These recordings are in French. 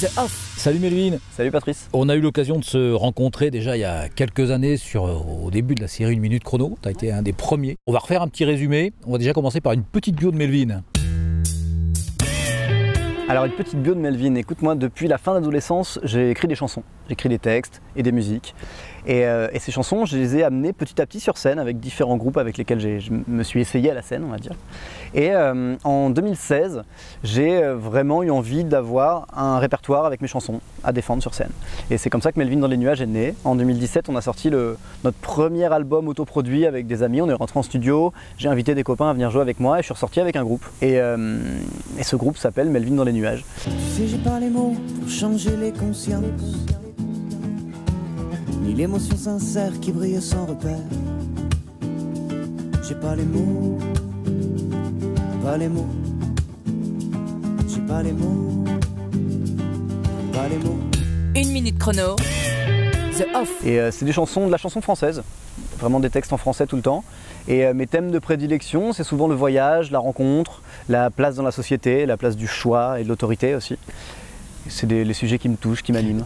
The Off. Salut Melvin. Salut Patrice. On a eu l'occasion de se rencontrer déjà il y a quelques années sur, euh, au début de la série Une Minute Chrono. Tu as été un des premiers. On va refaire un petit résumé. On va déjà commencer par une petite bio de Melvin. Alors une petite bio de Melvin, écoute-moi, depuis la fin d'adolescence, j'ai écrit des chansons, j'ai écrit des textes et des musiques. Et, euh, et, ces chansons, je les ai amenées petit à petit sur scène avec différents groupes avec lesquels je me suis essayé à la scène, on va dire. Et euh, en 2016, j'ai euh, vraiment eu envie d'avoir un répertoire avec mes chansons à défendre sur scène. Et c'est comme ça que Melvin dans les nuages est né. En 2017, on a sorti notre premier album autoproduit avec des amis. On est rentré en studio, j'ai invité des copains à venir jouer avec moi et je suis ressorti avec un groupe. Et, et ce groupe s'appelle Melvin dans les nuages. Tu sais, j'ai pas les mots pour changer les consciences ni l'émotion sincère qui brille sans repère. J'ai pas les mots, pas les mots, j'ai pas les mots, pas les mots. Une minute chrono, The Off. Et euh, c'est des chansons, de la chanson française, vraiment des textes en français tout le temps. Et euh, mes thèmes de prédilection, c'est souvent le voyage, la rencontre, la place dans la société, la place du choix et de l'autorité aussi c'est les sujets qui me touchent, qui m'animent.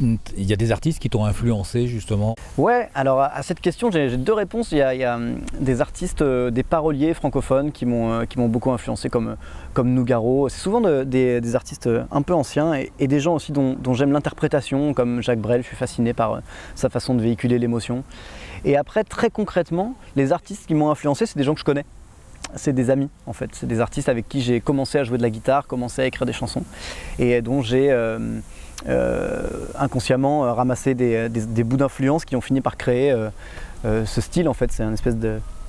Il y a des artistes qui t'ont influencé justement Ouais, alors à cette question j'ai deux réponses. Il y, a, hum, des artistes, euh, des paroliers francophones qui m'ont euh, beaucoup influencé comme, comme Nougaro. C'est souvent des, artistes euh, un peu anciens et, des gens aussi dont, dont j'aime l'interprétation, comme Jacques Brel, je suis fasciné par sa façon de véhiculer l'émotion. Et après, très concrètement, les artistes qui m'ont influencé, c'est des gens que je connais c'est des amis en fait, c'est des artistes avec qui j'ai commencé à jouer de la guitare, commencé à écrire des chansons et dont j'ai euh, euh, inconsciemment euh, ramassé des, bouts d'influence qui ont fini par créer ce style en fait, c'est un espèce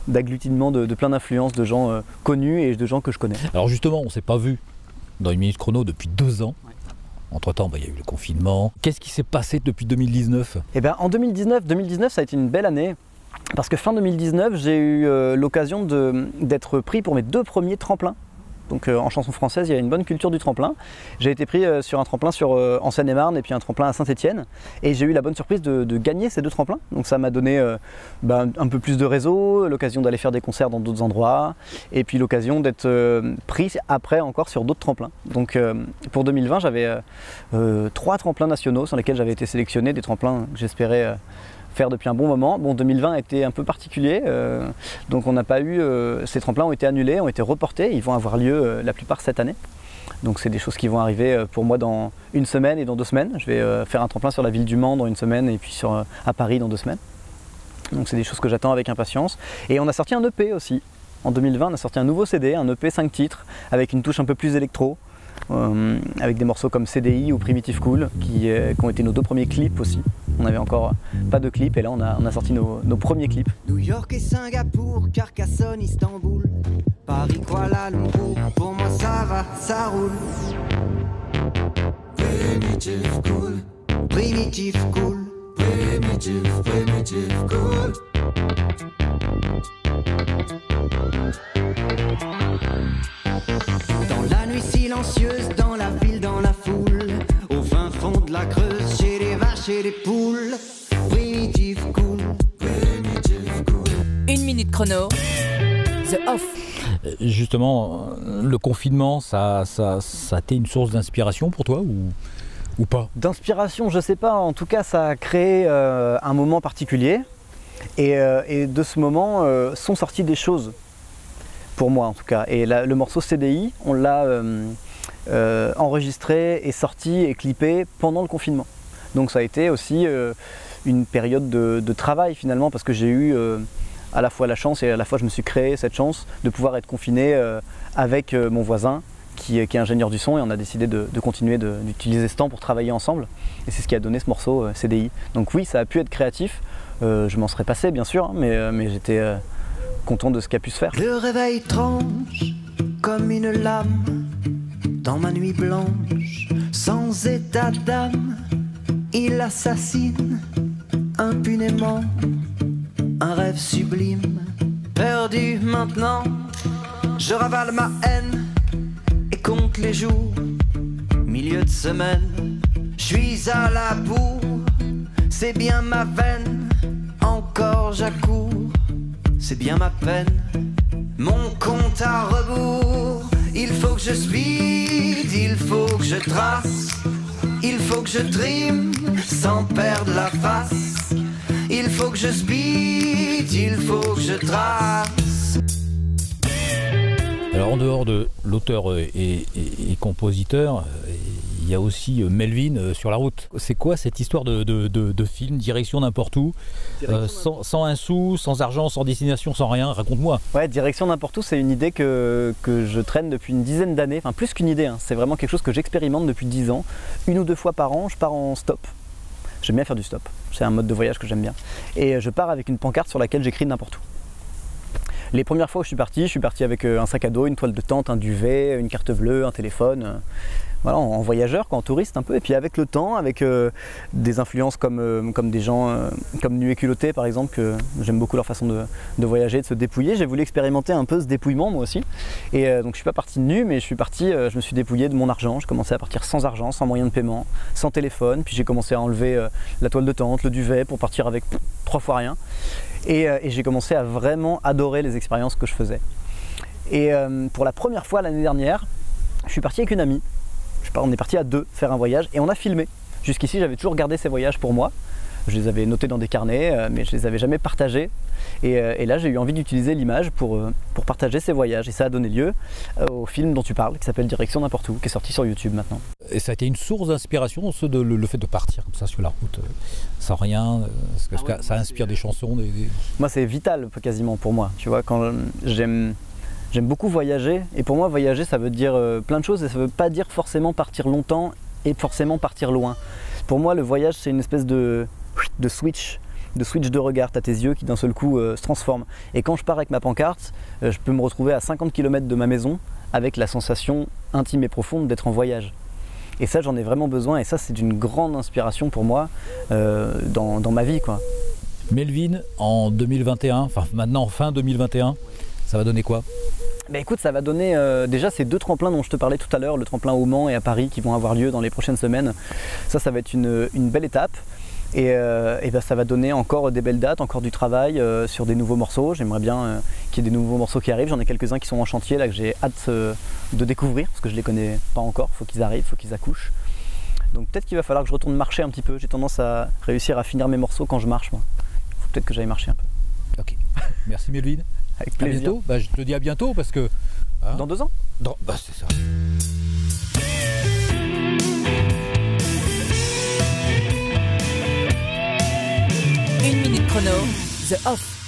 d'agglutinement de, plein d'influences de gens connus et de gens que je connais. Alors justement, on ne s'est pas vu dans une minute chrono depuis deux ans. Entre-temps, bah, il y a eu le confinement. Qu'est-ce qui s'est passé depuis 2019 Eh bien, en 2019, 2019, ça a été une belle année. Parce que fin 2019, j'ai eu euh, l'occasion d'être pris pour mes deux premiers tremplins. Donc euh, en chanson française, il y a une bonne culture du tremplin. J'ai été pris euh, sur un tremplin sur, en Seine-et-Marne et puis un tremplin à Saint-Étienne. Et j'ai eu la bonne surprise de, gagner ces deux tremplins. Donc ça m'a donné bah, un peu plus de réseau, l'occasion d'aller faire des concerts dans d'autres endroits, et puis l'occasion d'être pris après encore sur d'autres tremplins. Donc pour 2020, j'avais trois tremplins nationaux sur lesquels j'avais été sélectionné, des tremplins que j'espérais faire depuis un bon moment. Bon, 2020 a été un peu particulier, euh, donc on n'a pas eu. Euh, ces tremplins ont été annulés, ont été reportés. Ils vont avoir lieu euh, la plupart cette année. Donc c'est des choses qui vont arriver pour moi dans une semaine et dans deux semaines. Je vais faire un tremplin sur la ville du Mans dans une semaine et puis sur, à Paris dans deux semaines. Donc c'est des choses que j'attends avec impatience. Et on a sorti un EP aussi. En 2020, on a sorti un nouveau CD, un EP 5 titres, avec une touche un peu plus électro. Avec des morceaux comme CDI ou Primitive Cool, qui, ont été nos deux premiers clips aussi. On n'avait encore pas de clips et là on a, sorti nos, premiers clips. New York et Singapour, Carcassonne, Istanbul, Paris, Kuala Lumpur, pour moi ça va, ça roule. Primitive Cool, Primitive Cool, Primitive, Primitive Cool. silencieuse dans la ville, dans la foule. Au fin fond de la creuse, chez les vaches et les poules. Chrono. The off. Euh, justement, le confinement, ça, ça, ça a été une source d'inspiration pour toi ou, ou pas? D'inspiration, je sais pas. En tout cas, ça a créé euh, un moment particulier. Et, euh, et de ce moment sont sorties des choses pour moi en tout cas. Et le morceau CDI, on l'a euh, euh, enregistré et sorti et clippé pendant le confinement. Donc ça a été aussi euh, une période de, travail finalement parce que j'ai eu à la fois la chance et à la fois je me suis créé cette chance de pouvoir être confiné avec mon voisin qui, est ingénieur du son et on a décidé de, continuer d'utiliser ce temps pour travailler ensemble et c'est ce qui a donné ce morceau CDI. Donc oui ça a pu être créatif, je m'en serais passé bien sûr hein, mais, mais j'étais content de ce qu'a pu se faire. Le réveil tranche comme une lame dans ma nuit blanche, sans état d'âme, il assassine impunément un rêve sublime. Perdu maintenant, je ravale ma haine et compte les jours, milieu de semaine, je suis à la bourre, c'est bien ma veine, encore j'accours c'est bien ma peine. Mon compte à rebours, il faut que je speed, il faut que je trace Il faut que je trime sans perdre la face. Il faut que je speed, il faut que je trace. Alors en dehors de l'auteur et, et- et compositeur, il y a aussi euh, Melvin euh, sur la route. C'est quoi cette histoire de, de- de- de film, direction n'importe où, euh, sans, sans un sou, sans argent, sans destination, sans rien? Raconte-moi. Ouais, direction n'importe où, c'est une idée que, que je traîne depuis une dizaine d'années. Enfin, plus qu'une idée, hein, c'est vraiment quelque chose que j'expérimente depuis 10 ans. Une ou deux fois par an, je pars en stop. J'aime bien faire du stop. C'est un mode de voyage que j'aime bien. Et euh, je pars avec une pancarte sur laquelle j'écris n'importe où. Les premières fois où je suis parti, je suis parti avec euh, un sac à dos, une toile de tente, un duvet, une carte bleue, un téléphone. euh, voilà, en voyageur, en touriste un peu. Et puis avec le temps, avec euh, des influences comme, des gens comme Nu et Culotté par exemple, que j'aime beaucoup leur façon de, voyager, de se dépouiller. J'ai voulu expérimenter un peu ce dépouillement moi aussi. Et donc je suis pas parti nu, mais je suis parti, je me suis dépouillé de mon argent. Je commençais à partir sans argent, sans moyen de paiement, sans téléphone. Puis j'ai commencé à enlever la toile de tente, le duvet pour partir avec trois fois rien. Et, euh, et j'ai commencé à vraiment adorer les expériences que je faisais. Et euh, pour la première fois l'année dernière, je suis parti avec une amie. Je on est parti à deux faire un voyage et on a filmé. Jusqu'ici, j'avais toujours gardé ces voyages pour moi. Je les avais notés dans des carnets, euh, mais je les avais jamais partagés. Et, euh, et là, j'ai eu envie d'utiliser l'image pour, euh, pour partager ces voyages. Et ça a donné lieu euh, au film dont tu parles, qui s'appelle Direction n'importe où, qui est sorti sur YouTube maintenant. Et ça a été une source d'inspiration, ce de, le, le fait de partir comme ça sur la route, sans rien, parce que Ah ouais, ça inspire des chansons, des, des- Moi, c'est vital quasiment pour moi. Tu vois, quand j'aime. J'aime beaucoup voyager et pour moi voyager ça veut dire euh, plein de choses et ça veut pas dire forcément partir longtemps et forcément partir loin. Pour moi le voyage c'est une espèce de, de switch, de switch de regard. As tes yeux qui d'un seul coup euh, se transforment. Et quand je pars avec ma pancarte, euh, je peux me retrouver à 50 km de ma maison avec la sensation intime et profonde d'être en voyage. Et ça j'en ai vraiment besoin et ça c'est d'une grande inspiration pour moi euh, dans, dans ma vie quoi. Melvin en 2021, enfin maintenant fin 2021, ça va donner quoi? Bah écoute, ça va donner euh, déjà ces deux tremplins dont je te parlais tout à l'heure, le tremplin au Mans et à Paris qui vont avoir lieu dans les prochaines semaines. Ça, ça va être une, une belle étape. Et, euh, et ben, ça va donner encore des belles dates, encore du travail euh, sur des nouveaux morceaux. J'aimerais bien euh, qu'il y ait des nouveaux morceaux qui arrivent. J'en ai quelques-uns qui sont en chantier là que j'ai hâte de découvrir parce que je les connais pas encore. Faut qu'ils arrivent, faut qu'ils accouchent. Donc peut-être qu'il va falloir que je retourne marcher un petit peu. J'ai tendance à réussir à finir mes morceaux quand je marche. Moi. Faut peut-être que j'aille marcher un peu. Ok. Merci Melvin. Avec À plaisir. bientôt. Bah, je te dis à bientôt parce que. hein, Dans deux ans. dans- bah, c'est ça. Minute chrono, The Off.